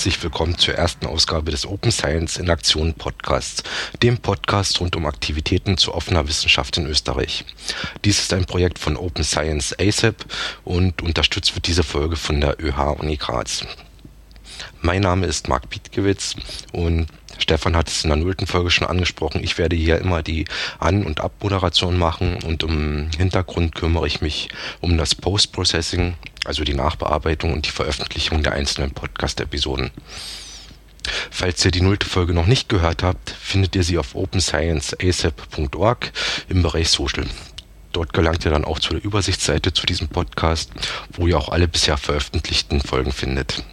Herzlich willkommen zur ersten Ausgabe des Open Science in Aktion Podcasts, dem Podcast rund um Aktivitäten zu offener Wissenschaft in Österreich. Dies ist ein Projekt von Open Science ASAP und unterstützt wird diese Folge von der ÖH Uni Graz. Mein Name ist Marc Bietgewitz und Stefan hat es in der nullten Folge schon angesprochen. Ich werde hier immer die An- und Abmoderation machen und im Hintergrund kümmere ich mich um das Post-Processing, also die Nachbearbeitung und die Veröffentlichung der einzelnen Podcast-Episoden. Falls ihr die nullte Folge noch nicht gehört habt, findet ihr sie auf openscienceasap.org im Bereich Social. Dort gelangt ihr dann auch zu der Übersichtsseite zu diesem Podcast, wo ihr auch alle bisher veröffentlichten Folgen findet.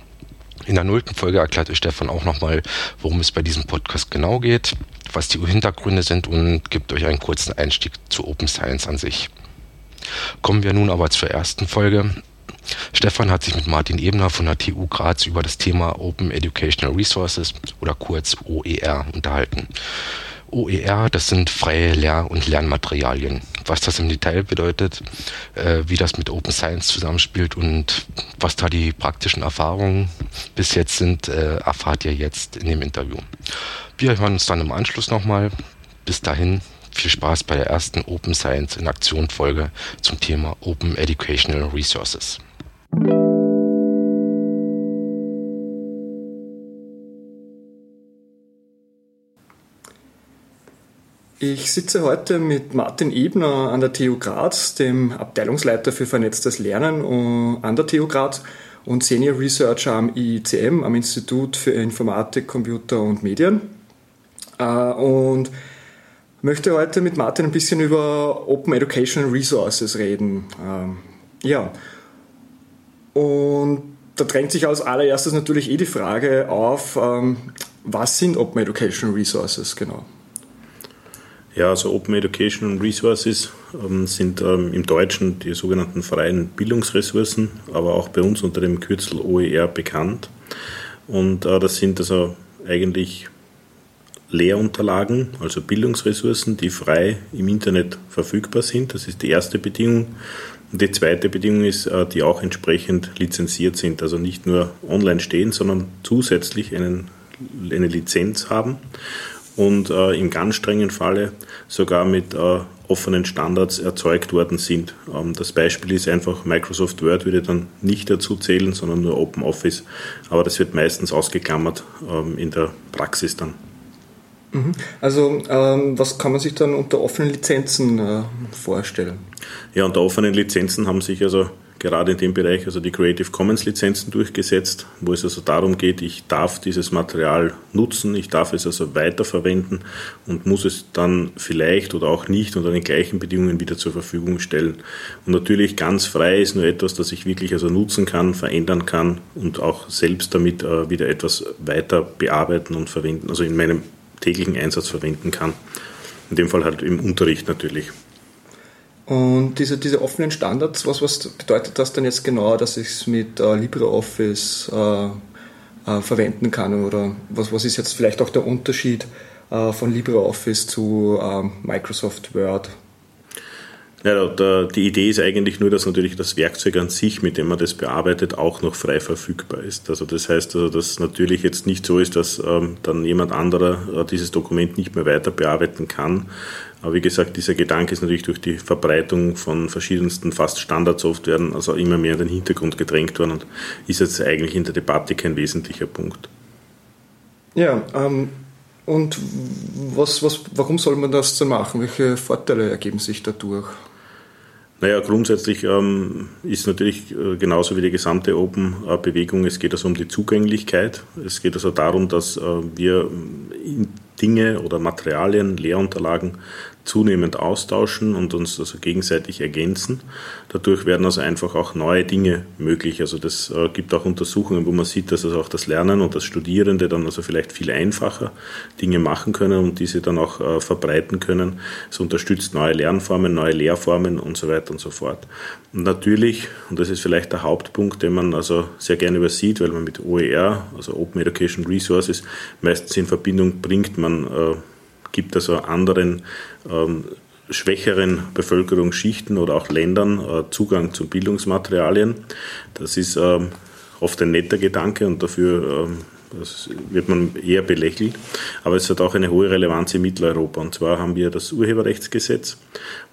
In der nullten Folge erklärt euch Stefan auch nochmal, worum es bei diesem Podcast genau geht, was die Hintergründe sind und gibt euch einen kurzen Einstieg zu Open Science an sich. Kommen wir nun aber zur ersten Folge. Stefan hat sich mit Martin Ebner von der TU Graz über das Thema Open Educational Resources oder kurz OER unterhalten. OER, das sind freie Lehr- und Lernmaterialien. Was das im Detail bedeutet, äh, wie das mit Open Science zusammenspielt und was da die praktischen Erfahrungen bis jetzt sind, äh, erfahrt ihr jetzt in dem Interview. Wir hören uns dann im Anschluss nochmal. Bis dahin viel Spaß bei der ersten Open Science in Aktion Folge zum Thema Open Educational Resources. Ich sitze heute mit Martin Ebner an der TU Graz, dem Abteilungsleiter für vernetztes Lernen an der TU Graz und Senior Researcher am IICM, am Institut für Informatik, Computer und Medien. Äh, und möchte heute mit Martin ein bisschen über Open Educational Resources reden. Ähm, ja. Und da drängt sich als allererstes natürlich eh die Frage auf, ähm, was sind Open Educational Resources genau? Ja, also Open Education Resources ähm, sind ähm, im Deutschen die sogenannten freien Bildungsressourcen, aber auch bei uns unter dem Kürzel OER bekannt. Und äh, das sind also eigentlich Lehrunterlagen, also Bildungsressourcen, die frei im Internet verfügbar sind. Das ist die erste Bedingung. Und die zweite Bedingung ist, äh, die auch entsprechend lizenziert sind, also nicht nur online stehen, sondern zusätzlich einen, eine Lizenz haben und äh, im ganz strengen Falle sogar mit äh, offenen Standards erzeugt worden sind. Ähm, das Beispiel ist einfach, Microsoft Word würde dann nicht dazu zählen, sondern nur OpenOffice. Aber das wird meistens ausgeklammert ähm, in der Praxis dann. Mhm. Also ähm, was kann man sich dann unter offenen Lizenzen äh, vorstellen? Ja, unter offenen Lizenzen haben sich also gerade in dem Bereich also die Creative Commons Lizenzen durchgesetzt, wo es also darum geht, ich darf dieses Material nutzen, ich darf es also weiterverwenden und muss es dann vielleicht oder auch nicht unter den gleichen Bedingungen wieder zur Verfügung stellen. Und natürlich ganz frei ist nur etwas, das ich wirklich also nutzen kann, verändern kann und auch selbst damit äh, wieder etwas weiter bearbeiten und verwenden, also in meinem täglichen Einsatz verwenden kann. In dem Fall halt im Unterricht natürlich. Und diese, diese offenen Standards, was, was bedeutet das denn jetzt genau, dass ich es mit äh, LibreOffice äh, äh, verwenden kann? Oder was, was ist jetzt vielleicht auch der Unterschied äh, von LibreOffice zu ähm, Microsoft Word? Ja, die Idee ist eigentlich nur, dass natürlich das Werkzeug an sich, mit dem man das bearbeitet, auch noch frei verfügbar ist. Also das heißt, also, dass natürlich jetzt nicht so ist, dass ähm, dann jemand anderer äh, dieses Dokument nicht mehr weiter bearbeiten kann, aber wie gesagt, dieser Gedanke ist natürlich durch die Verbreitung von verschiedensten fast Standardsoftwaren also immer mehr in den Hintergrund gedrängt worden und ist jetzt eigentlich in der Debatte kein wesentlicher Punkt. Ja, ähm, und was, was, warum soll man das dann machen? Welche Vorteile ergeben sich dadurch? Naja, grundsätzlich ähm, ist natürlich äh, genauso wie die gesamte Open-Bewegung, es geht also um die Zugänglichkeit. Es geht also darum, dass äh, wir Dinge oder Materialien, Lehrunterlagen zunehmend austauschen und uns also gegenseitig ergänzen. Dadurch werden also einfach auch neue Dinge möglich. Also das äh, gibt auch Untersuchungen, wo man sieht, dass also auch das Lernen und das Studierende dann also vielleicht viel einfacher Dinge machen können und diese dann auch äh, verbreiten können. Es unterstützt neue Lernformen, neue Lehrformen und so weiter und so fort. Und natürlich, und das ist vielleicht der Hauptpunkt, den man also sehr gerne übersieht, weil man mit OER, also Open Education Resources, meistens in Verbindung bringt, man äh, gibt also anderen ähm, schwächeren Bevölkerungsschichten oder auch Ländern äh, Zugang zu Bildungsmaterialien. Das ist ähm, oft ein netter Gedanke und dafür ähm, wird man eher belächelt. Aber es hat auch eine hohe Relevanz in Mitteleuropa. Und zwar haben wir das Urheberrechtsgesetz.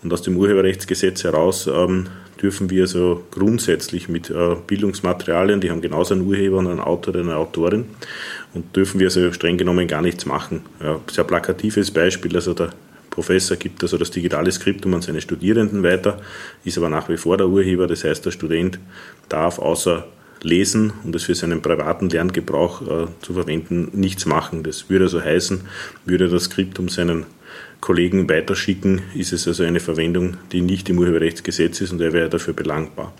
Und aus dem Urheberrechtsgesetz heraus ähm, dürfen wir so grundsätzlich mit äh, Bildungsmaterialien, die haben genauso einen Urheber und einen Autor oder eine Autorin, und dürfen wir so streng genommen gar nichts machen. Ja, sehr plakatives Beispiel, also der Professor gibt also das digitale Skriptum an seine Studierenden weiter, ist aber nach wie vor der Urheber, das heißt, der Student darf außer lesen und es für seinen privaten Lerngebrauch äh, zu verwenden, nichts machen. Das würde also heißen, würde das Skriptum seinen Kollegen weiterschicken, ist es also eine Verwendung, die nicht im Urheberrechtsgesetz ist und er wäre dafür belangbar.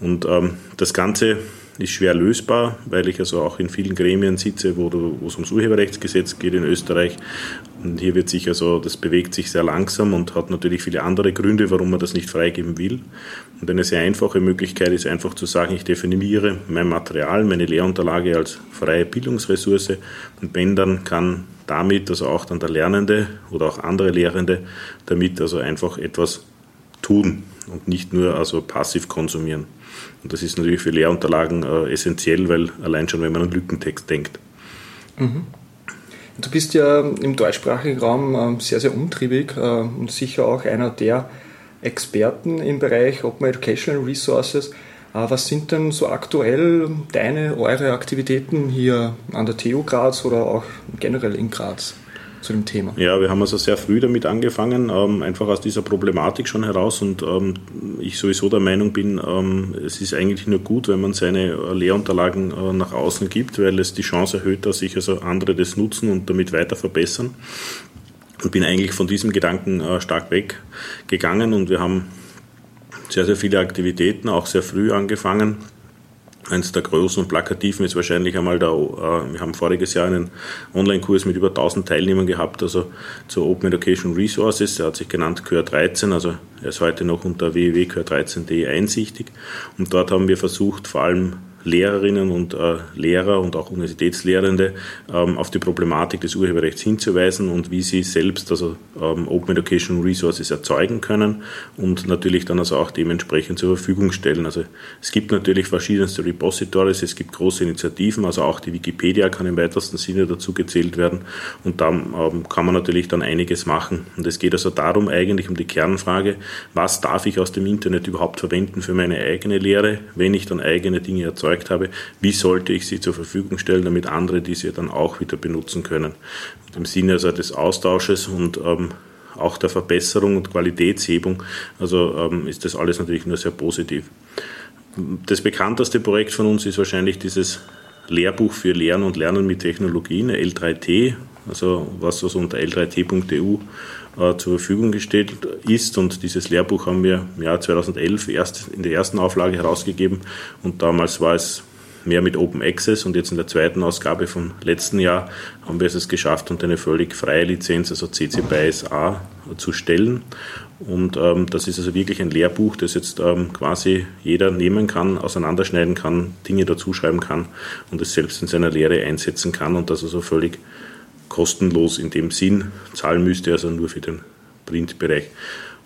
Und ähm, das Ganze ist schwer lösbar, weil ich also auch in vielen Gremien sitze, wo, es ums Urheberrechtsgesetz geht in Österreich. Und hier wird sich also, das bewegt sich sehr langsam und hat natürlich viele andere Gründe, warum man das nicht freigeben will. Und eine sehr einfache Möglichkeit ist einfach zu sagen, ich definiere mein Material, meine Lehrunterlage als freie Bildungsressource und wenn dann kann damit, also auch dann der Lernende oder auch andere Lehrende, damit also einfach etwas tun und nicht nur also passiv konsumieren. Und das ist natürlich für Lehrunterlagen äh, essentiell, weil allein schon, wenn man an Lückentext denkt. Mhm. Du bist ja im deutschsprachigen Raum äh, sehr, sehr umtriebig äh, und sicher auch einer der Experten im Bereich Open Educational Resources. Äh, was sind denn so aktuell deine, eure Aktivitäten hier an der TU Graz oder auch generell in Graz? zu dem Thema? Ja, wir haben also sehr früh damit angefangen, ähm, einfach aus dieser Problematik schon heraus und ähm, ich sowieso der Meinung bin, ähm, es ist eigentlich nur gut, wenn man seine Lehrunterlagen äh, nach außen gibt, weil es die Chance erhöht, dass sich also andere das nutzen und damit weiter verbessern. Und bin eigentlich von diesem Gedanken äh, stark weggegangen und wir haben sehr, sehr viele Aktivitäten, auch sehr früh angefangen. Eines der großen und plakativen ist wahrscheinlich einmal der, äh, wir haben voriges Jahr einen Online-Kurs mit über 1000 Teilnehmern gehabt, also zur Open Education Resources, der hat sich genannt QR 13, also er ist heute noch unter www.qr13.de einsichtig. Und dort haben wir versucht, vor allem Lehrerinnen und äh, Lehrer und auch Universitätslehrende ähm, auf die Problematik des Urheberrechts hinzuweisen und wie sie selbst also ähm, Open Education Resources erzeugen können und natürlich dann also auch dementsprechend zur Verfügung stellen. Also es gibt natürlich verschiedenste Repositories, es gibt große Initiativen, also auch die Wikipedia kann im weitesten Sinne dazu gezählt werden und da ähm, kann man natürlich dann einiges machen. Und es geht also darum eigentlich um die Kernfrage, was darf ich aus dem Internet überhaupt verwenden für meine eigene Lehre, wenn ich dann eigene Dinge erzeuge erzeugt habe, wie sollte ich sie zur Verfügung stellen, damit andere diese dann auch wieder benutzen können. Und Im Sinne also des Austausches und ähm, auch der Verbesserung und Qualitätshebung, also ähm, ist das alles natürlich nur sehr positiv. Das bekannteste Projekt von uns ist wahrscheinlich dieses Lehrbuch für Lernen und Lernen mit Technologien, L3T, also was was unter l3t.eu äh, zur Verfügung gestellt ist. Und dieses Lehrbuch haben wir im Jahr 2011 erst in der ersten Auflage herausgegeben. Und damals war es mehr mit Open Access und jetzt in der zweiten Ausgabe vom letzten Jahr haben wir es geschafft, unter eine völlig freie Lizenz, also CC BY SA, zu stellen. Und ähm, das ist also wirklich ein Lehrbuch, das jetzt ähm, quasi jeder nehmen kann, auseinanderschneiden kann, Dinge dazuschreiben kann und es selbst in seiner Lehre einsetzen kann und das also völlig kostenlos in dem Sinn. Zahlen müsste also nur für den Printbereich.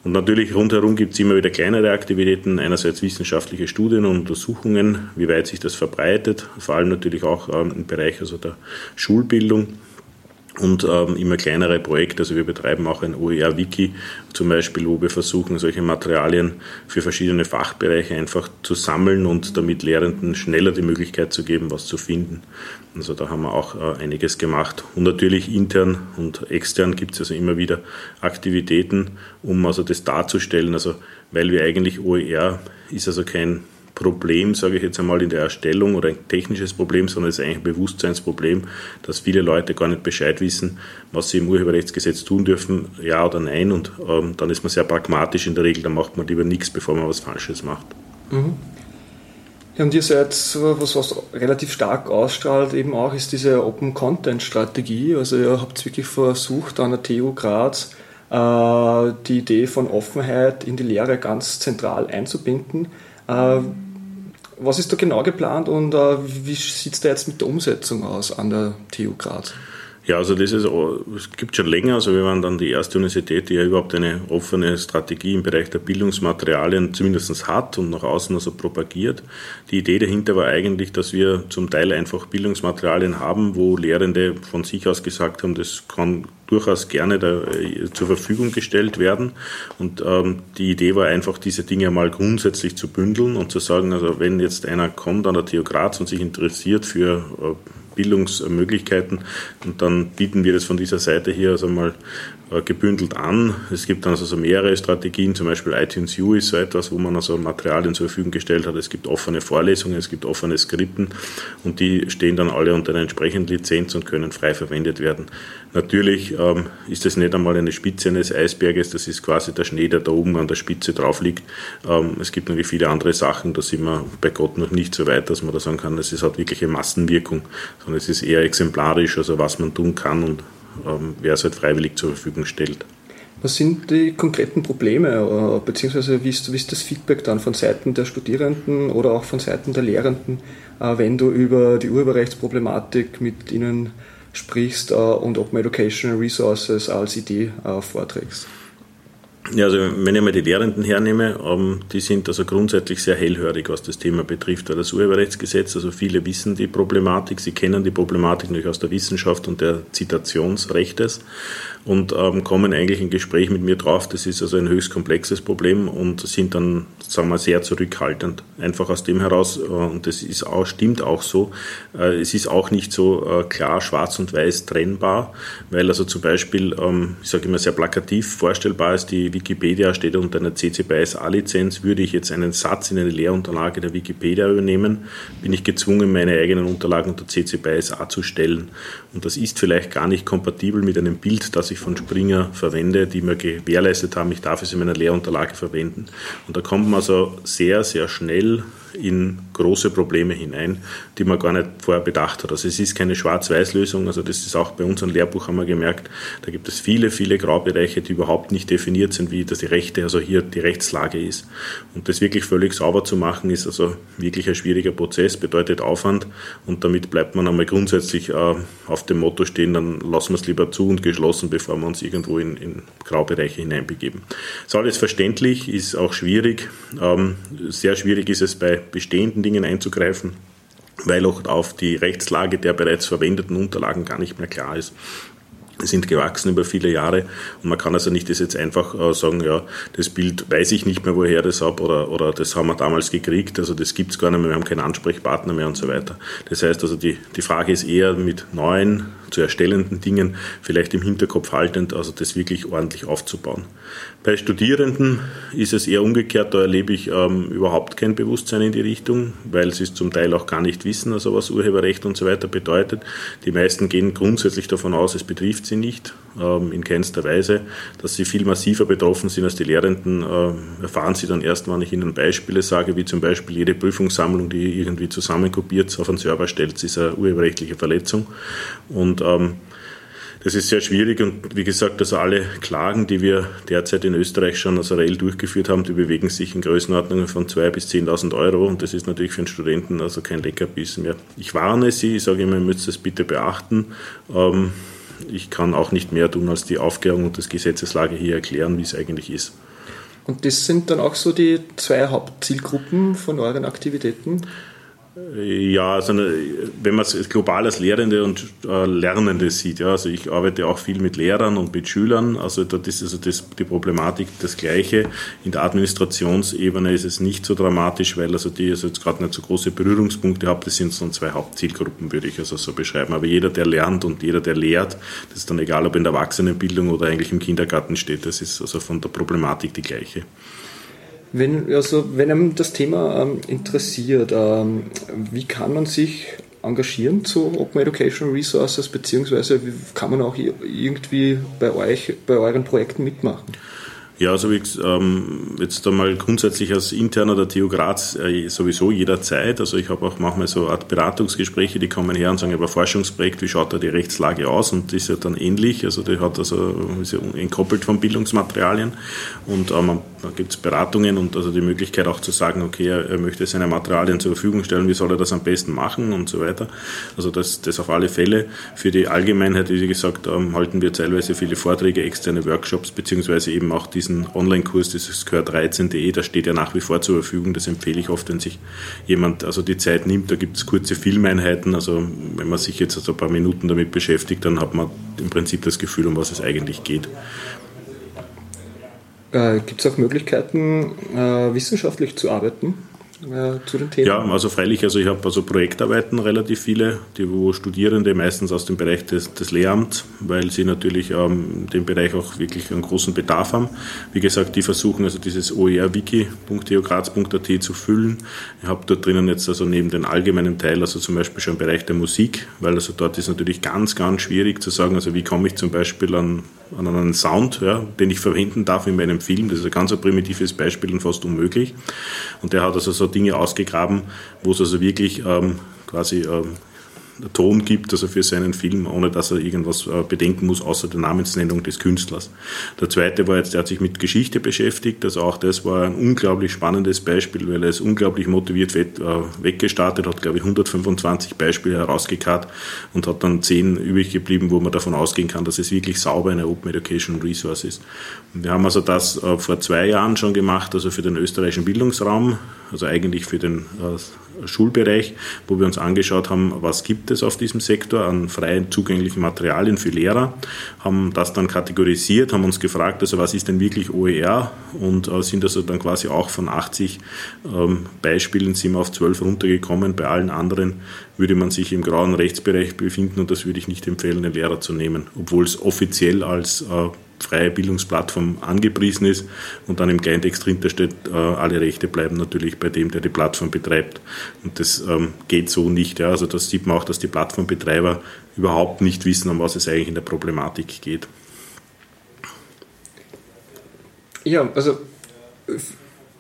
Und natürlich rundherum gibt es immer wieder kleinere Aktivitäten, einerseits wissenschaftliche Studien und Untersuchungen, wie weit sich das verbreitet, vor allem natürlich auch ähm, im Bereich also der Schulbildung und ähm, immer kleinere Projekte. Also wir betreiben auch ein OER-Wiki zum Beispiel, wo wir versuchen, solche Materialien für verschiedene Fachbereiche einfach zu sammeln und damit Lehrenden schneller die Möglichkeit zu geben, was zu finden. Also da haben wir auch äh, einiges gemacht. Und natürlich intern und extern gibt es also immer wieder Aktivitäten, um also das darzustellen. Also weil wir eigentlich OER ist also kein Problem, sage ich jetzt einmal, in der Erstellung oder ein technisches Problem, sondern es ist eigentlich ein Bewusstseinsproblem, dass viele Leute gar nicht Bescheid wissen, was sie im Urheberrechtsgesetz tun dürfen, ja oder nein. Und ähm, dann ist man sehr pragmatisch in der Regel, dann macht man lieber nichts, bevor man was Falsches macht. Mhm. Ja, und ihr seid, was, was relativ stark ausstrahlt, eben auch, ist diese Open Content Strategie. Also ihr habt wirklich versucht, an der TU Graz äh, die Idee von Offenheit in die Lehre ganz zentral einzubinden. Äh, was ist da genau geplant und äh, wie sieht es da jetzt mit der Umsetzung aus an der TU Graz? Ja, also das ist, es gibt schon länger, also wir waren dann die erste Universität, die ja überhaupt eine offene Strategie im Bereich der Bildungsmaterialien zumindest hat und nach außen also propagiert. Die Idee dahinter war eigentlich, dass wir zum Teil einfach Bildungsmaterialien haben, wo Lehrende von sich aus gesagt haben, das kann durchaus gerne da, äh, zur Verfügung gestellt werden. Und ähm, die Idee war einfach, diese Dinge mal grundsätzlich zu bündeln und zu sagen, also wenn jetzt einer kommt an der TU Graz und sich interessiert für äh, Bildungsmöglichkeiten. Und dann bieten wir das von dieser Seite hier also mal äh, gebündelt an. Es gibt dann also so mehrere Strategien, zum Beispiel iTunes U ist so etwas, wo man also Materialien zur Verfügung gestellt hat. Es gibt offene Vorlesungen, es gibt offene Skripten und die stehen dann alle unter einer entsprechenden Lizenz und können frei verwendet werden. Natürlich ähm, ist das nicht einmal eine Spitze eines Eisberges, das ist quasi der Schnee, der da oben an der Spitze drauf liegt. Ähm, es gibt natürlich viele andere Sachen, da sind wir bei Gott noch nicht so weit, dass man da sagen kann, es hat wirklich eine Massenwirkung, sondern es ist eher exemplarisch, also was man tun kann und ähm, wer es halt freiwillig zur Verfügung stellt. Was sind die konkreten Probleme, äh, beziehungsweise wie ist, wie ist das Feedback dann von Seiten der Studierenden oder auch von Seiten der Lehrenden, äh, wenn du über die Urheberrechtsproblematik mit ihnen sprichst äh, und Open Educational Resources als Idee vorträgst? Ja, also wenn ich mal die Lehrenden hernehme, ähm, die sind also grundsätzlich sehr hellhörig, was das Thema betrifft, weil das Urheberrechtsgesetz, also viele wissen die Problematik, sie kennen die Problematik natürlich aus der Wissenschaft und der Zitationsrechtes und ähm, kommen eigentlich in Gespräch mit mir drauf. Das ist also ein höchst komplexes Problem und sind dann, sagen wir, sehr zurückhaltend. Einfach aus dem heraus, äh, und das ist auch, stimmt auch so, äh, es ist auch nicht so äh, klar schwarz und weiß trennbar, weil also zum Beispiel, ähm, ich sage immer sehr plakativ vorstellbar ist, die Wikipedia steht unter einer CC BY SA-Lizenz, würde ich jetzt einen Satz in eine Lehrunterlage der Wikipedia übernehmen, bin ich gezwungen, meine eigenen Unterlagen unter CC BY SA zu stellen. Und das ist vielleicht gar nicht kompatibel mit einem Bild, das ich von Springer verwende, die mir gewährleistet haben, ich darf es in meiner Lehrunterlage verwenden. Und da kommt man also sehr, sehr schnell in große Probleme hinein, die man gar nicht vorher bedacht hat. Also es ist keine Schwarz-Weiß-Lösung, also das ist auch bei unserem Lehrbuch haben wir gemerkt, da gibt es viele, viele Graubereiche, die überhaupt nicht definiert sind, wie das die Rechte, also hier die Rechtslage ist. Und das wirklich völlig sauber zu machen, ist also wirklich ein schwieriger Prozess, bedeutet Aufwand und damit bleibt man einmal grundsätzlich äh, auf dem Motto stehen, dann lassen wir es lieber zu und geschlossen, bevor wir uns irgendwo in, in Graubereiche hineinbegeben. Ist alles verständlich, ist auch schwierig. Ähm, sehr schwierig ist es bei bestehenden Dingen einzugreifen, weil auch auf die Rechtslage der bereits verwendeten Unterlagen gar nicht mehr klar ist sind gewachsen über viele Jahre und man kann also nicht das jetzt einfach äh, sagen, ja, das Bild weiß ich nicht mehr, woher das habe oder, oder das haben wir damals gekriegt, also das gibt es gar nicht mehr, wir haben keinen Ansprechpartner mehr und so weiter. Das heißt also, die, die Frage ist eher mit neuen, zu erstellenden Dingen vielleicht im Hinterkopf haltend, also das wirklich ordentlich aufzubauen. Bei Studierenden ist es eher umgekehrt, da erlebe ich ähm, überhaupt kein Bewusstsein in die Richtung, weil sie es zum Teil auch gar nicht wissen, also was Urheberrecht und so weiter bedeutet. Die meisten gehen grundsätzlich davon aus, es betrifft sie nicht, in keinster Weise. Dass sie viel massiver betroffen sind als die Lehrenden, äh, erfahren sie dann erst, wenn ich ihnen Beispiele sage, wie zum Beispiel jede Prüfungssammlung, die irgendwie zusammenkopiert auf einen Server stellt, ist eine urheberrechtliche Verletzung. Und ähm, das ist sehr schwierig und wie gesagt, also alle Klagen, die wir derzeit in Österreich schon als RL durchgeführt haben, die bewegen sich in Größenordnungen von 2.000 bis 10.000 Euro und das ist natürlich für einen Studenten also kein Leckerbissen mehr. Ich warne Sie, ich sage immer, ihr müsst das bitte beachten. Ähm, ich kann auch nicht mehr tun, als die Aufklärung und das Gesetzeslage hier erklären, wie es eigentlich ist. Und das sind dann auch so die zwei Hauptzielgruppen von euren Aktivitäten? Ja, also wenn man es global als Lehrende und äh, Lernende sieht, ja, also ich arbeite auch viel mit Lehrern und mit Schülern, also dort ist also das, die Problematik das gleiche. In der Administrationsebene ist es nicht so dramatisch, weil also die also jetzt gerade nicht so große Berührungspunkte haben. Das sind so zwei Hauptzielgruppen, würde ich also so beschreiben. Aber jeder, der lernt und jeder, der lehrt, das ist dann egal, ob in der Erwachsenenbildung oder eigentlich im Kindergarten steht, das ist also von der Problematik die gleiche. Wenn, also, wenn einem das Thema ähm, interessiert, ähm, wie kann man sich engagieren zu Open Education Resources, beziehungsweise wie kann man auch irgendwie bei euch, bei euren Projekten mitmachen? Ja, also wie, ähm, jetzt einmal grundsätzlich als Interner der TU Graz äh, sowieso jederzeit. Also ich habe auch manchmal so Art Beratungsgespräche, die kommen her und sagen, über Forschungsprojekt, wie schaut da die Rechtslage aus? Und das ist ja dann ähnlich. Also die hat also ist ja entkoppelt von Bildungsmaterialien. Und äh, man, Da gibt es Beratungen und also die Möglichkeit auch zu sagen, okay, er möchte seine Materialien zur Verfügung stellen, wie soll er das am besten machen und so weiter. Also das, das auf alle Fälle. Für die Allgemeinheit, wie gesagt, ähm, halten wir teilweise viele Vorträge, externe Workshops, beziehungsweise eben auch diesen Online-Kurs, dieses Kör13.de, das steht ja nach wie vor zur Verfügung. Das empfehle ich oft, wenn sich jemand also die Zeit nimmt. Da gibt es kurze Filmeinheiten. Also wenn man sich jetzt also ein paar Minuten damit beschäftigt, dann hat man im Prinzip das Gefühl, um was es eigentlich geht. Äh, Gibt es auch Möglichkeiten, äh, wissenschaftlich zu arbeiten? Zu den Themen? Ja, also freilich, also ich habe also Projektarbeiten relativ viele, die wo Studierende meistens aus dem Bereich des, des Lehramts, weil sie natürlich ähm, den Bereich auch wirklich einen großen Bedarf haben. Wie gesagt, die versuchen also dieses oerwiki.theograz.at zu füllen. Ich habe dort drinnen jetzt also neben den allgemeinen Teil, also zum Beispiel schon im Bereich der Musik, weil also dort ist natürlich ganz, ganz schwierig zu sagen, also wie komme ich zum Beispiel an an einen Sound, ja, den ich verwenden darf in meinem Film. Das ist ein ganz primitives Beispiel und fast unmöglich. Und der hat also so Dinge ausgegraben, wo es also wirklich ähm, quasi ähm, Ton gibt, also für seinen Film, ohne dass er irgendwas äh, bedenken muss, außer der Namensnennung des Künstlers. Der zweite war jetzt, der hat sich mit Geschichte beschäftigt, also auch das war ein unglaublich spannendes Beispiel, weil er ist unglaublich motiviert äh, weggestartet, hat glaube ich 125 Beispiele herausgekarrt und hat dann 10 übrig geblieben, wo man davon ausgehen kann, dass es wirklich sauber eine Open Education Resource ist. Und wir haben also das äh, vor zwei Jahren schon gemacht, also für den österreichischen Bildungsraum, also eigentlich für den Schulbereich, wo wir uns angeschaut haben, was gibt es auf diesem Sektor an freien zugänglichen Materialien für Lehrer, haben das dann kategorisiert, haben uns gefragt, also was ist denn wirklich OER und äh, sind also dann quasi auch von 80 ähm, Beispielen sind wir auf 12 runtergekommen. Bei allen anderen würde man sich im grauen Rechtsbereich befinden und das würde ich nicht empfehlen, den Lehrer zu nehmen, obwohl es offiziell als äh, freie Bildungsplattform angepriesen ist und dann im Kleintext drinter steht, äh, alle Rechte bleiben natürlich bei dem, der die Plattform betreibt. Und das ähm, geht so nicht. Ja. Also das sieht man auch, dass die Plattformbetreiber überhaupt nicht wissen, um was es eigentlich in der Problematik geht. Ja, also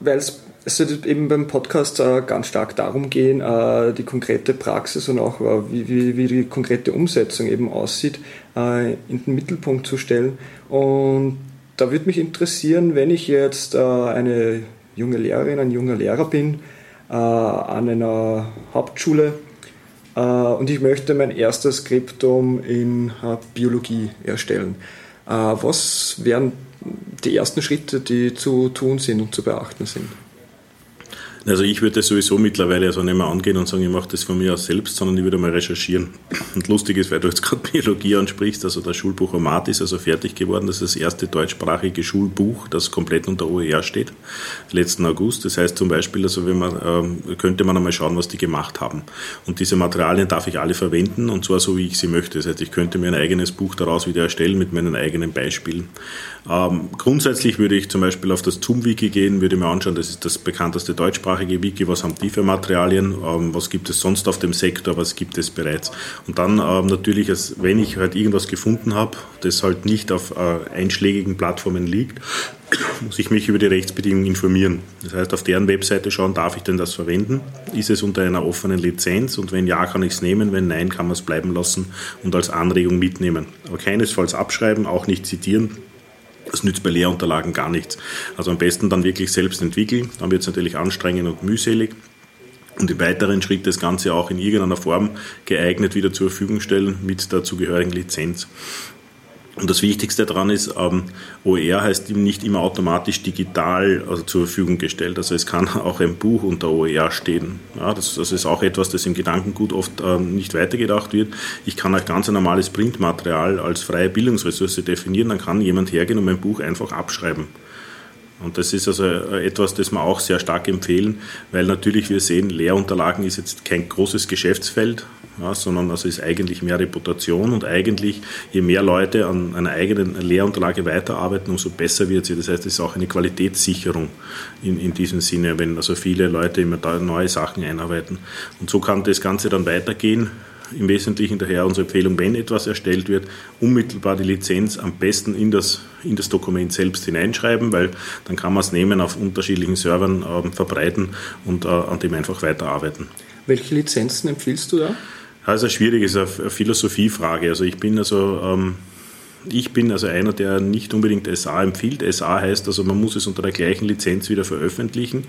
weil es es wird eben beim Podcast äh, ganz stark darum gehen, äh, die konkrete Praxis und auch äh, wie, wie, wie, die konkrete Umsetzung eben aussieht, äh, in den Mittelpunkt zu stellen. Und da würde mich interessieren, wenn ich jetzt äh, eine junge Lehrerin, ein junger Lehrer bin äh, an einer Hauptschule und ich möchte mein erstes Skriptum in Biologie erstellen. was wären die ersten Schritte, die zu tun sind und zu beachten sind? Also ich würde das sowieso mittlerweile also nicht mehr angehen und sagen, ich mache das von mir aus selbst, sondern ich würde mal recherchieren. Und lustig ist, weil du jetzt gerade Biologie ansprichst, also das Schulbuch Omat ist also fertig geworden. Das ist das erste deutschsprachige Schulbuch, das komplett unter OER steht, letzten August. Das heißt zum Beispiel, also wenn man, ähm, könnte man einmal schauen, was die gemacht haben. Und diese Materialien darf ich alle verwenden und zwar so, wie ich sie möchte. Das heißt, ich könnte mir ein eigenes Buch daraus wieder erstellen mit meinen eigenen Beispielen. Ähm, grundsätzlich würde ich zum Beispiel auf das Zoom-Wiki gehen, würde mir anschauen, das ist das bekannteste deutschsprachige Wiki, was haben die für Materialien, ähm, was gibt es sonst auf dem Sektor, was gibt es bereits. Und dann ähm, natürlich, wenn ich halt irgendwas gefunden habe, das halt nicht auf äh, einschlägigen Plattformen liegt, muss ich mich über die Rechtsbedingungen informieren. Das heißt, auf deren Webseite schauen, darf ich denn das verwenden? Ist es unter einer offenen Lizenz? Und wenn ja, kann ich es nehmen. Wenn nein, kann man es bleiben lassen und als Anregung mitnehmen. Aber keinesfalls abschreiben, auch nicht zitieren das nützt bei Lehrunterlagen gar nichts. Also am besten dann wirklich selbst entwickeln. Dann wird es natürlich anstrengend und mühselig. Und im weiteren Schritt das Ganze auch in irgendeiner Form geeignet wieder zur Verfügung stellen mit der zugehörigen Lizenz. Und das Wichtigste daran ist, ähm, OER heißt ihm nicht immer automatisch digital also zur Verfügung gestellt. Also es kann auch ein Buch unter OER stehen. Ja, das, das ist auch etwas, das im Gedankengut oft ähm, nicht weitergedacht wird. Ich kann ein ganz normales Printmaterial als freie Bildungsressource definieren, dann kann jemand hergehen und mein Buch einfach abschreiben. Und das ist also äh, etwas, das wir auch sehr stark empfehlen, weil natürlich wir sehen, Lehrunterlagen ist jetzt kein großes Geschäftsfeld, ja, sondern also ist eigentlich mehr Reputation und eigentlich je mehr Leute an einer eigenen Lehrunterlage weiterarbeiten, umso besser wird sie. Das heißt, es ist auch eine Qualitätssicherung in, in diesem Sinne, wenn also viele Leute immer neue Sachen einarbeiten. Und so kann das Ganze dann weitergehen im Wesentlichen daher unsere Empfehlung, wenn etwas erstellt wird, unmittelbar die Lizenz am besten in das, in das Dokument selbst hineinschreiben, weil dann kann man es nehmen, auf unterschiedlichen Servern äh, verbreiten und äh, an dem einfach weiterarbeiten. Welche Lizenzen empfiehlst du da? Eine schwierige, ist eine Philosophiefrage. Also ich bin also ähm, ich bin also einer, der nicht unbedingt SA empfiehlt. SA heißt also, man muss es unter der gleichen Lizenz wieder veröffentlichen.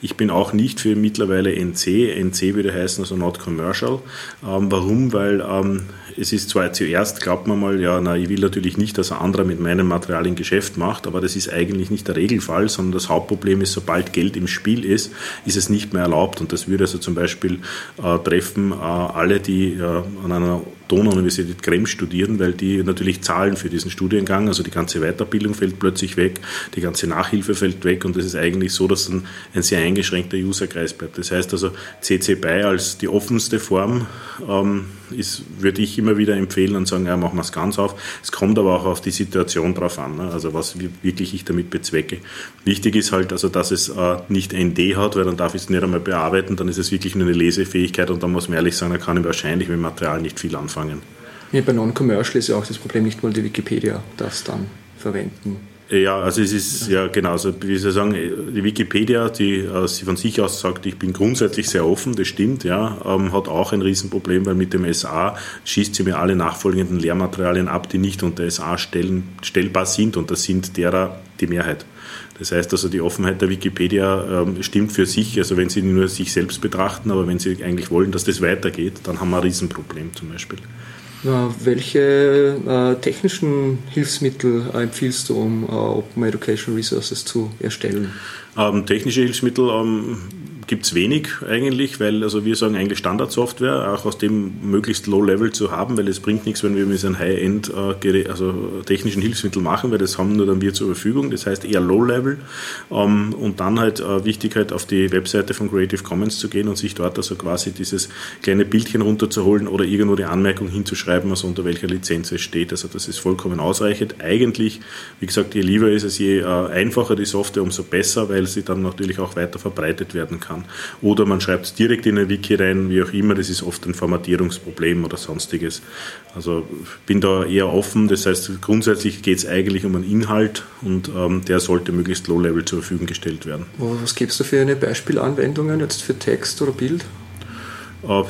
Ich bin auch nicht für mittlerweile NC. NC würde heißen also not commercial. Ähm, warum? Weil ähm, es ist zwar zuerst, glaubt man mal, ja, na, ich will natürlich nicht, dass ein anderer mit meinem Material ein Geschäft macht, aber das ist eigentlich nicht der Regelfall, sondern das Hauptproblem ist, sobald Geld im Spiel ist, ist es nicht mehr erlaubt. Und das würde also zum Beispiel äh, treffen äh, alle, die äh, an einer Donau-Universität Krems studieren, weil die natürlich zahlen für diesen Studiengang. Also die ganze Weiterbildung fällt plötzlich weg, die ganze Nachhilfe fällt weg und es ist eigentlich so, dass dann ein sehr eingeschränkter Userkreis bleibt. Das heißt also, CC BY als die offenste Form ähm, ist, würde ich immer wieder empfehlen und sagen, ja, machen wir es ganz auf. Es kommt aber auch auf die Situation drauf an, ne? also was wirklich ich damit bezwecke. Wichtig ist halt, also, dass es äh, nicht ND hat, weil dann darf ich es nicht einmal bearbeiten, dann ist es wirklich nur eine Lesefähigkeit und dann muss man ehrlich sagen, da kann ich wahrscheinlich mit dem Material nicht viel anfangen. Ja, bei Non-Commercial ist ja auch das Problem, nicht mal die Wikipedia das dann verwenden. Ja, also es ist ja genauso, wie Sie sagen, die Wikipedia, die äh, sie von sich aus sagt, ich bin grundsätzlich sehr offen, das stimmt, ja, ähm, hat auch ein Riesenproblem, weil mit dem SA schießt sie mir alle nachfolgenden Lehrmaterialien ab, die nicht unter SA stellen, stellbar sind und das sind derer die Mehrheit. Das heißt also, die Offenheit der Wikipedia ähm, stimmt für sich, also wenn Sie nur sich selbst betrachten, aber wenn Sie eigentlich wollen, dass das weitergeht, dann haben wir ein Riesenproblem zum Beispiel. Welche äh, technischen Hilfsmittel äh, empfiehlst du, um äh, Open Education Resources zu erstellen? Ähm, technische Hilfsmittel ähm, gibt es wenig eigentlich, weil also wir sagen eigentlich Standardsoftware, auch aus dem möglichst Low-Level zu haben, weil es bringt nichts, wenn wir mit einem High-End äh, also technischen Hilfsmittel machen, weil das haben nur dann wir zur Verfügung. Das heißt eher Low-Level ähm, und dann halt äh, wichtig auf die Webseite von Creative Commons zu gehen und sich dort also quasi dieses kleine Bildchen runterzuholen oder irgendwo die Anmerkung hinzuschreiben, also unter welcher Lizenz es steht. Also das ist vollkommen ausreichend. Eigentlich, wie gesagt, je lieber ist es, je äh, einfacher die Software, umso besser, weil sie dann natürlich auch weiter verbreitet werden kann. Oder man schreibt es direkt in ein Wiki rein, wie auch immer, das ist oft ein Formatierungsproblem oder sonstiges. Also bin da eher offen, das heißt grundsätzlich geht es eigentlich um einen Inhalt und ähm, der sollte möglichst low-level zur Verfügung gestellt werden. Was gibst du für eine Beispielanwendungen jetzt für Text oder Bild? Äh,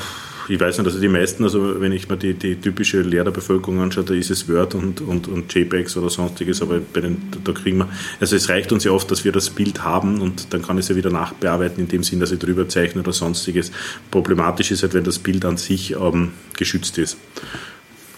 ich weiß nicht, also die meisten, also wenn ich mir die, die typische Lehrerbevölkerung anschaue, da ist es Word und, und, und JPEGs oder sonstiges, aber bei den, da kriegen wir, also es reicht uns ja oft, dass wir das Bild haben und dann kann ich es ja wieder nachbearbeiten, in dem Sinn, dass ich drüber zeichne oder sonstiges. Problematisch ist halt, wenn das Bild an sich ähm, geschützt ist.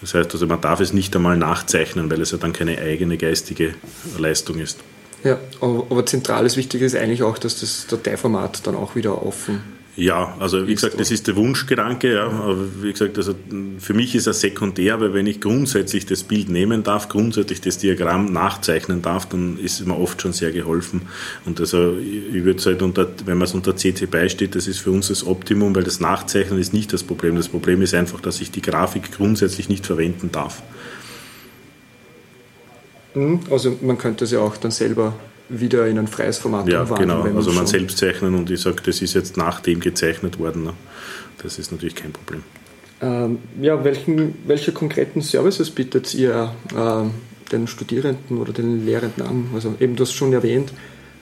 Das heißt also, man darf es nicht einmal nachzeichnen, weil es ja dann keine eigene geistige Leistung ist. Ja, aber, zentrales Wichtige ist eigentlich auch, dass das Dateiformat dann auch wieder offen ja, also wie gesagt, das ist der Wunschgedanke. Ja. Aber wie gesagt, also für mich ist er sekundär, weil wenn ich grundsätzlich das Bild nehmen darf, grundsätzlich das Diagramm nachzeichnen darf, dann ist mir oft schon sehr geholfen. Und also ich würde sagen, unter, wenn man es unter CC beisteht, das ist für uns das Optimum, weil das Nachzeichnen ist nicht das Problem. Das Problem ist einfach, dass ich die Grafik grundsätzlich nicht verwenden darf. Mhm, also man könnte es ja auch dann selber wieder in ein freies Format ja, umwandeln. Ja, genau. Also man selbst zeichnen und ich sage, das ist jetzt nach dem gezeichnet worden. Ne? Das ist natürlich kein Problem. Ähm, ja, welchen, welche konkreten Services bietet ihr äh, den Studierenden oder den Lehrenden an? Also eben, du hast schon erwähnt,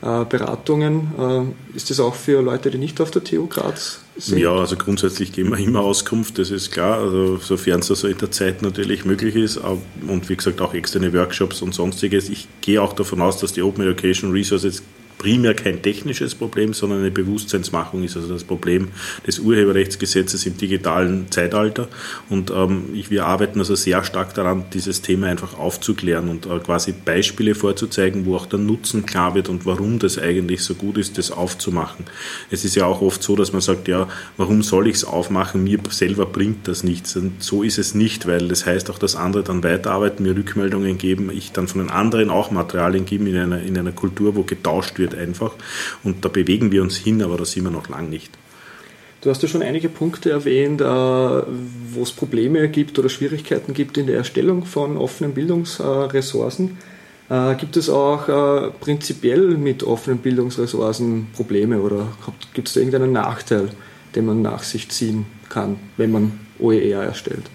äh, Beratungen. Äh, ist das auch für Leute, die nicht auf der TU Graz sind? Ja, also grundsätzlich geben wir immer Auskunft, das ist klar, also sofern es also in der Zeit natürlich möglich ist und wie gesagt auch externe Workshops und sonstiges. Ich gehe auch davon aus, dass die Open Education Resources primär kein technisches Problem, sondern eine Bewusstseinsmachung ist. Also das Problem des Urheberrechtsgesetzes im digitalen Zeitalter. Und ähm, wir arbeiten also sehr stark daran, dieses Thema einfach aufzuklären und äh, quasi Beispiele vorzuzeigen, wo auch der Nutzen klar wird und warum das eigentlich so gut ist, das aufzumachen. Es ist ja auch oft so, dass man sagt, ja, warum soll ich es aufmachen? Mir selber bringt das nichts. Und so ist es nicht, weil das heißt auch, dass andere dann weiterarbeiten, mir Rückmeldungen geben, ich dann von den anderen auch Materialien gebe in einer, in einer Kultur, wo getauscht wird einfach. Und da bewegen wir uns hin, aber da sind wir noch lang nicht. Du hast ja schon einige Punkte erwähnt, äh, wo es Probleme gibt oder Schwierigkeiten gibt in der Erstellung von offenen Bildungsressourcen. Äh, gibt es auch äh, prinzipiell mit offenen Bildungsressourcen Probleme oder gibt es da irgendeinen Nachteil, den man nach sich ziehen kann, wenn man OER erstellt?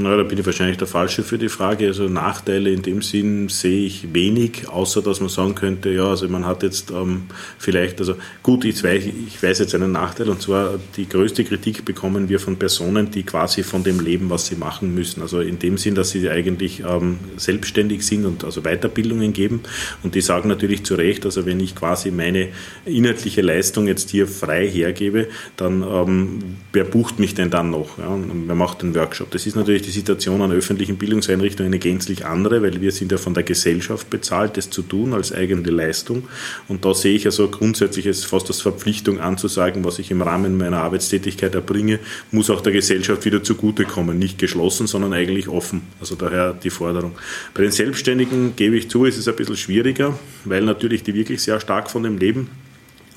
Na, da bin ich wahrscheinlich der Falsche für die Frage. Also Nachteile in dem Sinn sehe ich wenig, außer dass man sagen könnte, ja, also man hat jetzt ähm, vielleicht, also gut, ich weiß, ich weiß jetzt einen Nachteil und zwar die größte Kritik bekommen wir von Personen, die quasi von dem leben, was sie machen müssen. Also in dem Sinn, dass sie eigentlich ähm, selbstständig sind und also Weiterbildungen geben und die sagen natürlich zu Recht, also wenn ich quasi meine inhaltliche Leistung jetzt hier frei hergebe, dann ähm, wer bucht mich denn dann noch? Ja? Wer macht den Workshop? Das ist natürlich die Situation an öffentlichen Bildungseinrichtungen eine gänzlich andere, weil wir sind ja von der Gesellschaft bezahlt, das zu tun als eigene Leistung. Und da sehe ich also grundsätzlich fast als Verpflichtung anzusagen, was ich im Rahmen meiner Arbeitstätigkeit erbringe, muss auch der Gesellschaft wieder zugutekommen. Nicht geschlossen, sondern eigentlich offen. Also daher die Forderung. Bei den Selbstständigen gebe ich zu, ist es ein bisschen schwieriger, weil natürlich die wirklich sehr stark von dem leben.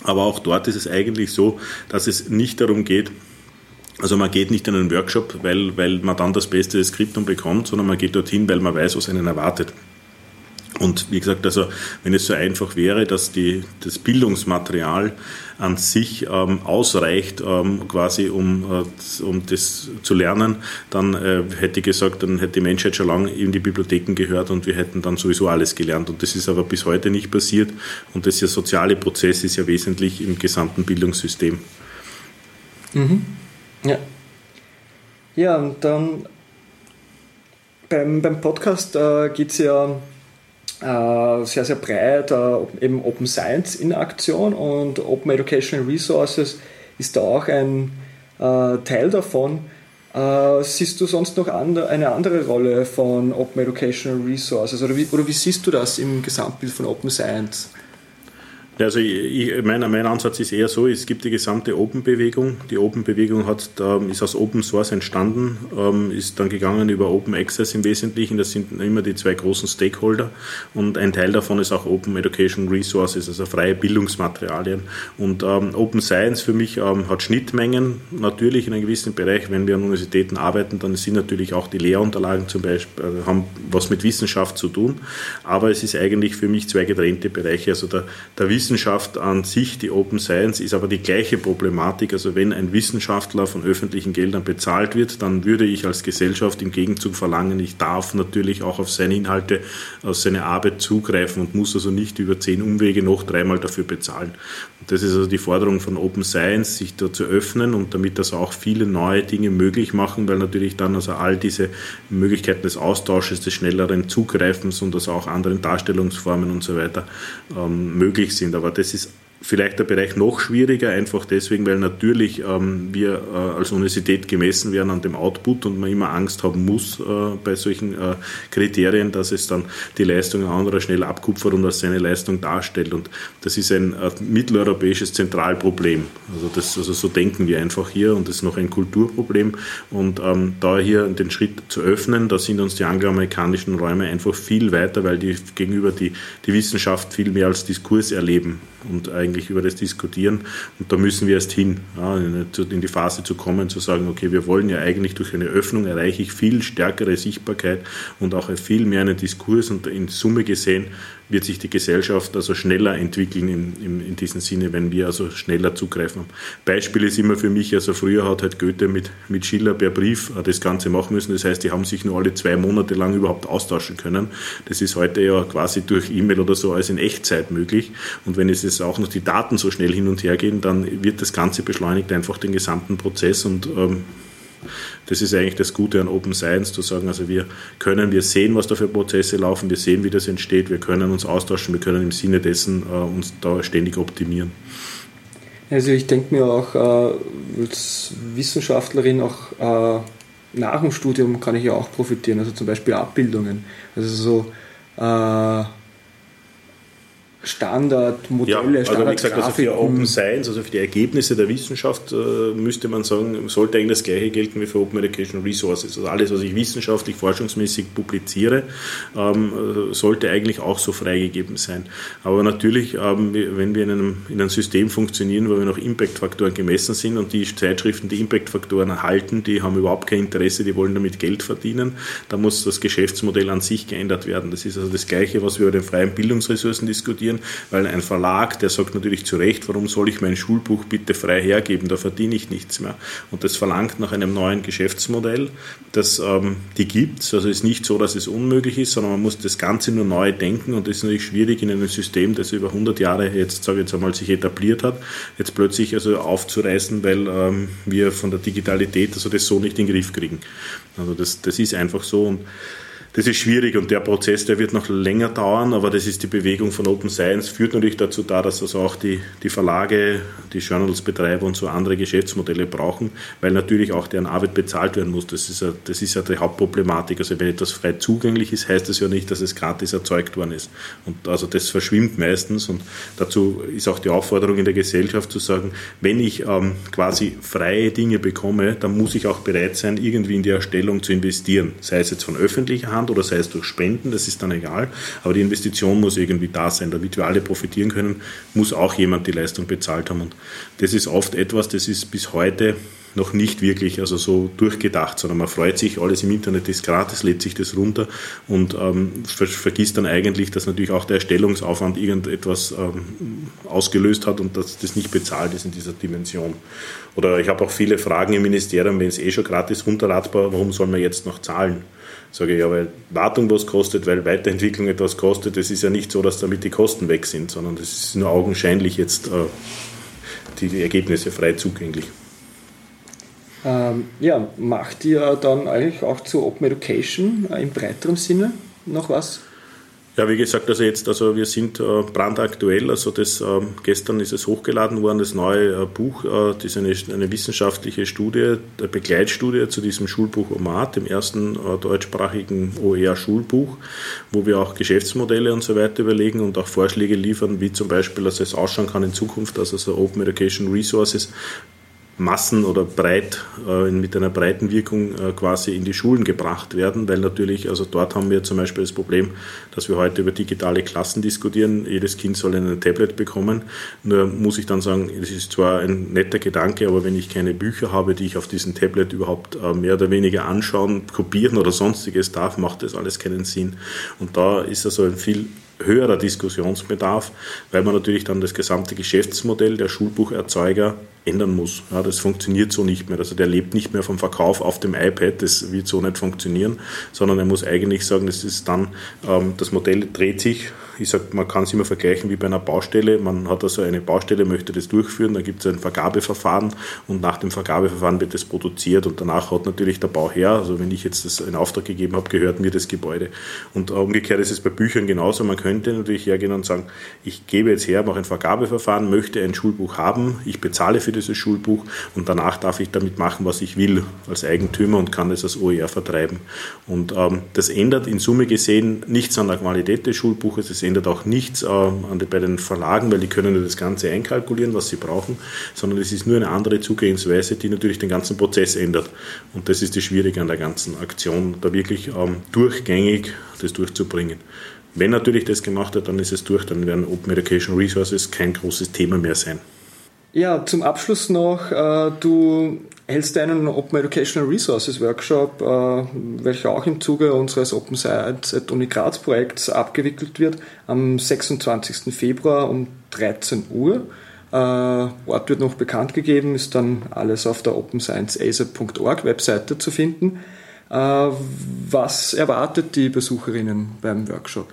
Aber auch dort ist es eigentlich so, dass es nicht darum geht, also man geht nicht in einen Workshop, weil, weil man dann das beste Skriptum bekommt, sondern man geht dorthin, weil man weiß, was einen erwartet. Und wie gesagt, also wenn es so einfach wäre, dass die, das Bildungsmaterial an sich ähm, ausreicht, ähm, quasi um, äh, um das zu lernen, dann äh, hätte ich gesagt, dann hätte die Menschheit schon lange in die Bibliotheken gehört und wir hätten dann sowieso alles gelernt. Und das ist aber bis heute nicht passiert. Und das soziale Prozess ist ja wesentlich im gesamten Bildungssystem. Mhm. Ja. Ja, und dann beim, beim Podcast äh, geht es ja äh, sehr, sehr breit, äh, eben Open Science in Aktion und Open Educational Resources ist da auch ein äh, Teil davon. Äh, siehst du sonst noch andre, eine andere Rolle von Open Educational Resources oder wie, oder wie siehst du das im Gesamtbild von Open Science? Also ich, mein, mein, Ansatz ist eher so, es gibt die gesamte Open-Bewegung. Die Open-Bewegung ist aus Open Source entstanden, ähm, ist dann gegangen über Open Access im Wesentlichen. Das sind immer die zwei großen Stakeholder und ein Teil davon ist auch Open Education Resources, also freie Bildungsmaterialien. Und ähm, Open Science für mich ähm, hat Schnittmengen natürlich in einem gewissen Bereich. Wenn wir an Universitäten arbeiten, dann sind natürlich auch die Lehrunterlagen zum Beispiel, äh, haben was mit Wissenschaft zu tun. Aber es ist eigentlich für mich zwei getrennte Bereiche. Also der, der Wissenschaft Wissenschaft an sich, die Open Science, ist aber die gleiche Problematik. Also wenn ein Wissenschaftler von öffentlichen Geldern bezahlt wird, dann würde ich als Gesellschaft im Gegenzug verlangen, ich darf natürlich auch auf seine Inhalte, auf seine Arbeit zugreifen und muss also nicht über zehn Umwege noch dreimal dafür bezahlen. Und das ist also die Forderung von Open Science, sich da zu öffnen und damit das auch viele neue Dinge möglich machen, weil natürlich dann also all diese Möglichkeiten des Austausches, des schnelleren Zugreifens und also auch anderen Darstellungsformen und so weiter ähm, möglich sind aber das ist vielleicht der Bereich noch schwieriger, einfach deswegen, weil natürlich ähm, wir äh, als Universität gemessen werden an dem Output und man immer Angst haben muss äh, bei solchen äh, Kriterien, dass es dann die Leistung anderer schnell abkupfert und als seine Leistung darstellt. Und das ist ein äh, mitteleuropäisches Zentralproblem. Also, das, also so denken wir einfach hier und das ist noch ein Kulturproblem. Und ähm, da hier den Schritt zu öffnen, da sind uns die angloamerikanischen Räume einfach viel weiter, weil die gegenüber die, die Wissenschaft viel mehr als Diskurs erleben und eigentlich über das diskutieren. Und da müssen wir erst hin, ja, in die Phase zu kommen, zu sagen, okay, wir wollen ja eigentlich durch eine Öffnung erreiche ich viel stärkere Sichtbarkeit und auch viel mehr einen Diskurs und in Summe gesehen wird sich die Gesellschaft also schneller entwickeln in, in, in diesem Sinne, wenn wir also schneller zugreifen. Beispiel ist immer für mich, also früher hat halt Goethe mit, mit Schiller per Brief das Ganze machen müssen. Das heißt, die haben sich nur alle zwei Monate lang überhaupt austauschen können. Das ist heute ja quasi durch E-Mail oder so als in Echtzeit möglich. Und wenn es jetzt auch noch die Daten so schnell hin und her gehen, dann wird das Ganze beschleunigt einfach den gesamten Prozess und ähm, das ist eigentlich das Gute an Open Science, zu sagen, also wir können, wir sehen, was da für Prozesse laufen, wir sehen, wie das entsteht, wir können uns austauschen, wir können im Sinne dessen äh, uns da ständig optimieren. Also ich denke mir auch äh, als Wissenschaftlerin auch äh, nach dem Studium kann ich ja auch profitieren, also zum Beispiel Abbildungen. Also so äh, Standardmodelle, ja, also wie gesagt, also für Open Science, also für die Ergebnisse der Wissenschaft äh, müsste man sagen, sollte eigentlich das gleiche gelten wie für Open Educational Resources. Also alles, was ich wissenschaftlich, forschungsmäßig publiziere, ähm, äh, sollte eigentlich auch so freigegeben sein. Aber natürlich, ähm, wenn wir in einem, in einem System funktionieren, wo wir noch Impact-Faktoren gemessen sind und die Zeitschriften, die Impact-Faktoren erhalten, die haben überhaupt kein Interesse, die wollen damit Geld verdienen, da muss das Geschäftsmodell an sich geändert werden. Das ist also das Gleiche, was wir über den freien Bildungsressourcen diskutieren diskutieren, weil ein Verlag, der sagt natürlich zu Recht, warum soll ich mein Schulbuch bitte frei hergeben, da verdiene ich nichts mehr. Und das verlangt nach einem neuen Geschäftsmodell, das ähm, die gibt. Also es ist nicht so, dass es unmöglich ist, sondern man muss das Ganze nur neu denken und das ist natürlich schwierig in einem System, das über 100 Jahre jetzt, sage ich jetzt einmal, sich etabliert hat, jetzt plötzlich also aufzureißen, weil ähm, wir von der Digitalität also das so nicht in den Griff kriegen. Also das, das ist einfach so und das ist schwierig und der Prozess, der wird noch länger dauern, aber das ist die Bewegung von Open Science, führt natürlich dazu da, dass also auch die, die Verlage, die Journalsbetreiber und so andere Geschäftsmodelle brauchen, weil natürlich auch deren Arbeit bezahlt werden muss. Das ist ja, das ist ja die Hauptproblematik. Also wenn etwas frei zugänglich ist, heißt das ja nicht, dass es gratis erzeugt worden ist. Und also das verschwimmt meistens und dazu ist auch die Aufforderung in der Gesellschaft zu sagen, wenn ich ähm, quasi freie Dinge bekomme, dann muss ich auch bereit sein, irgendwie in die Erstellung zu investieren. Sei es jetzt von öffentlicher Hand, Hand oder sei es durch Spenden, das ist dann egal. Aber die Investition muss irgendwie da sein. Damit wir alle profitieren können, muss auch jemand die Leistung bezahlt haben. Und das ist oft etwas, das ist bis heute noch nicht wirklich also so durchgedacht, sondern man freut sich, alles im Internet ist gratis, lädt sich das runter und ähm, ver vergisst dann eigentlich, dass natürlich auch der Erstellungsaufwand irgendetwas ähm, ausgelöst hat und dass das nicht bezahlt ist in dieser Dimension. Oder ich habe auch viele Fragen im Ministerium, wenn es eh schon gratis runterladbar, warum soll man jetzt noch zahlen? Sage ich, ja, weil Wartung was kostet, weil Weiterentwicklung etwas kostet. Es ist ja nicht so, dass damit die Kosten weg sind, sondern das ist nur augenscheinlich jetzt äh, die Ergebnisse frei zugänglich. Ähm, ja, macht ihr dann eigentlich auch zur Open Education äh, im breiteren Sinne noch was? Ja, wie gesagt, also jetzt, also wir sind äh, brandaktuell, also das, äh, gestern ist es hochgeladen worden, das neue äh, Buch, das ist eine, eine wissenschaftliche Studie, eine Begleitstudie zu diesem Schulbuch OMAT, dem ersten deutschsprachigen OER-Schulbuch, wo wir auch Geschäftsmodelle und so weiter überlegen und auch Vorschläge liefern, wie zum Beispiel, dass es ausschauen kann in Zukunft, dass also Open Education Resources Massen oder breit, äh, mit einer breiten Wirkung äh, quasi in die Schulen gebracht werden, weil natürlich, also dort haben wir zum Beispiel das Problem, dass wir heute über digitale Klassen diskutieren. Jedes Kind soll ein Tablet bekommen. Nur muss ich dann sagen, es ist zwar ein netter Gedanke, aber wenn ich keine Bücher habe, die ich auf diesem Tablet überhaupt äh, mehr oder weniger anschauen, kopieren oder sonstiges darf, macht das alles keinen Sinn. Und da ist also ein viel höherer Diskussionsbedarf, weil man natürlich dann das gesamte Geschäftsmodell der Schulbucherzeuger ändern muss. Ja, das funktioniert so nicht mehr. Also der lebt nicht mehr vom Verkauf auf dem iPad, das wird so nicht funktionieren, sondern er muss eigentlich sagen, das ist dann, ähm, das Modell dreht sich ich sage, man kann es immer vergleichen wie bei einer Baustelle. Man hat also eine Baustelle, möchte das durchführen, dann gibt es ein Vergabeverfahren und nach dem Vergabeverfahren wird das produziert und danach hat natürlich der Bauherr, also wenn ich jetzt das in Auftrag gegeben habe, gehört mir das Gebäude. Und umgekehrt ist es bei Büchern genauso. Man könnte natürlich hergehen und sagen, ich gebe jetzt her, mache ein Vergabeverfahren, möchte ein Schulbuch haben, ich bezahle für dieses Schulbuch und danach darf ich damit machen, was ich will als Eigentümer und kann das als OER vertreiben. Und ähm, das ändert in Summe gesehen nichts an der Qualität des Schulbuches, es ändert auch nichts äh, bei den Verlagen, weil die können das Ganze einkalkulieren, was sie brauchen, sondern es ist nur eine andere Zugehensweise, die natürlich den ganzen Prozess ändert. Und das ist das Schwierige an der ganzen Aktion, da wirklich ähm, durchgängig das durchzubringen. Wenn natürlich das gemacht wird, dann ist es durch, dann werden Open Education Resources kein großes Thema mehr sein. Ja, zum Abschluss noch, äh, du hältst einen Open Educational Resources Workshop, äh, welcher auch im Zuge unseres Open Science at Uni Graz Projekts abgewickelt wird, am 26. Februar um 13 Uhr. Äh, Ort wird noch bekannt gegeben, ist dann alles auf der openscienceasa.org Webseite zu finden. Was erwartet die Besucherinnen beim Workshop?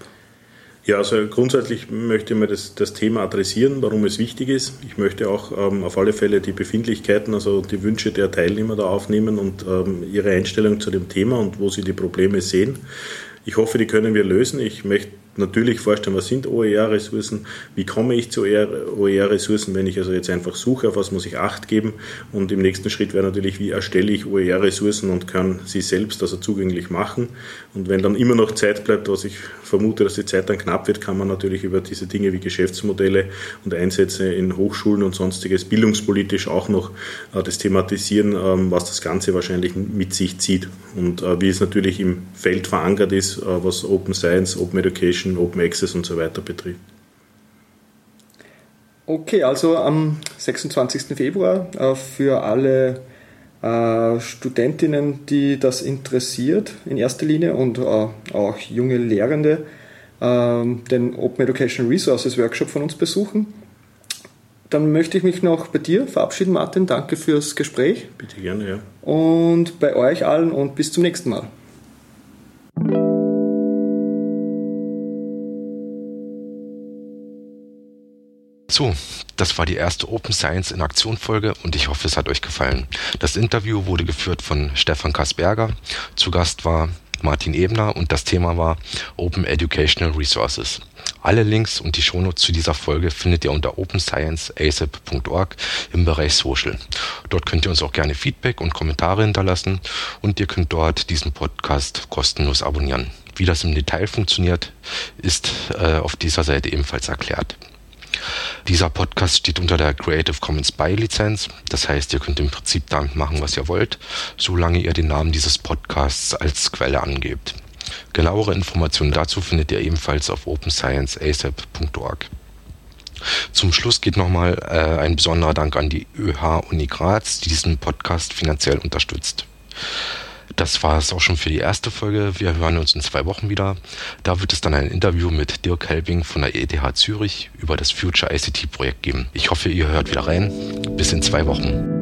Ja, also grundsätzlich möchte ich mal das, das Thema adressieren, warum es wichtig ist. Ich möchte auch ähm, auf alle Fälle die Befindlichkeiten, also die Wünsche der Teilnehmer da aufnehmen und ähm, ihre Einstellung zu dem Thema und wo sie die Probleme sehen. Ich hoffe, die können wir lösen. Ich möchte natürlich vorstellen, was sind OER-Ressourcen, wie komme ich zu OER-Ressourcen, wenn ich also jetzt einfach suche, auf was muss ich Acht geben. Und im nächsten Schritt wäre natürlich, wie erstelle ich OER-Ressourcen und kann sie selbst also zugänglich machen. Und wenn dann immer noch Zeit bleibt, was ich vermute, dass die Zeit dann knapp wird, kann man natürlich über diese Dinge wie Geschäftsmodelle und Einsätze in Hochschulen und sonstiges bildungspolitisch auch noch äh, das thematisieren, ähm, was das Ganze wahrscheinlich mit sich zieht. Und äh, wie es natürlich im Feld verankert ist, äh, was Open Science, Open Education Education, Open Access und so weiter betrifft. Okay, also am 26. Februar äh, für alle äh, Studentinnen, die das interessiert in erster Linie und äh, auch junge Lehrende, ähm, den Open Educational Resources Workshop von uns besuchen. Dann möchte ich mich noch bei dir verabschieden, Martin. Danke fürs Gespräch. Bitte gerne, ja. Und bei euch allen und bis zum nächsten Mal. So, das war die erste Open Science in Aktion Folge und ich hoffe, es hat euch gefallen. Das Interview wurde geführt von Stefan Kasberger. Zu Gast war Martin Ebner und das Thema war Open Educational Resources. Alle Links und die Shownotes zu dieser Folge findet ihr unter openscienceasap.org im Bereich Social. Dort könnt ihr uns auch gerne Feedback und Kommentare hinterlassen und ihr könnt dort diesen Podcast kostenlos abonnieren. Wie das im Detail funktioniert, ist äh, auf dieser Seite ebenfalls erklärt. Dieser Podcast steht unter der Creative Commons By Lizenz. Das heißt, ihr könnt im Prinzip damit machen, was ihr wollt, solange ihr den Namen dieses Podcasts als Quelle angebt. Genauere Informationen dazu findet ihr ebenfalls auf openscienceasap.org. Zum Schluss geht nochmal äh, ein besonderer Dank an die ÖH Uni Graz, die diesen Podcast finanziell unterstützt. Das war es auch schon für die erste Folge. Wir hören uns in zwei Wochen wieder. Da wird es dann ein Interview mit Dirk Helbing von der ETH Zürich über das Future ICT Projekt geben. Ich hoffe, ihr hört wieder rein. Bis in zwei Wochen.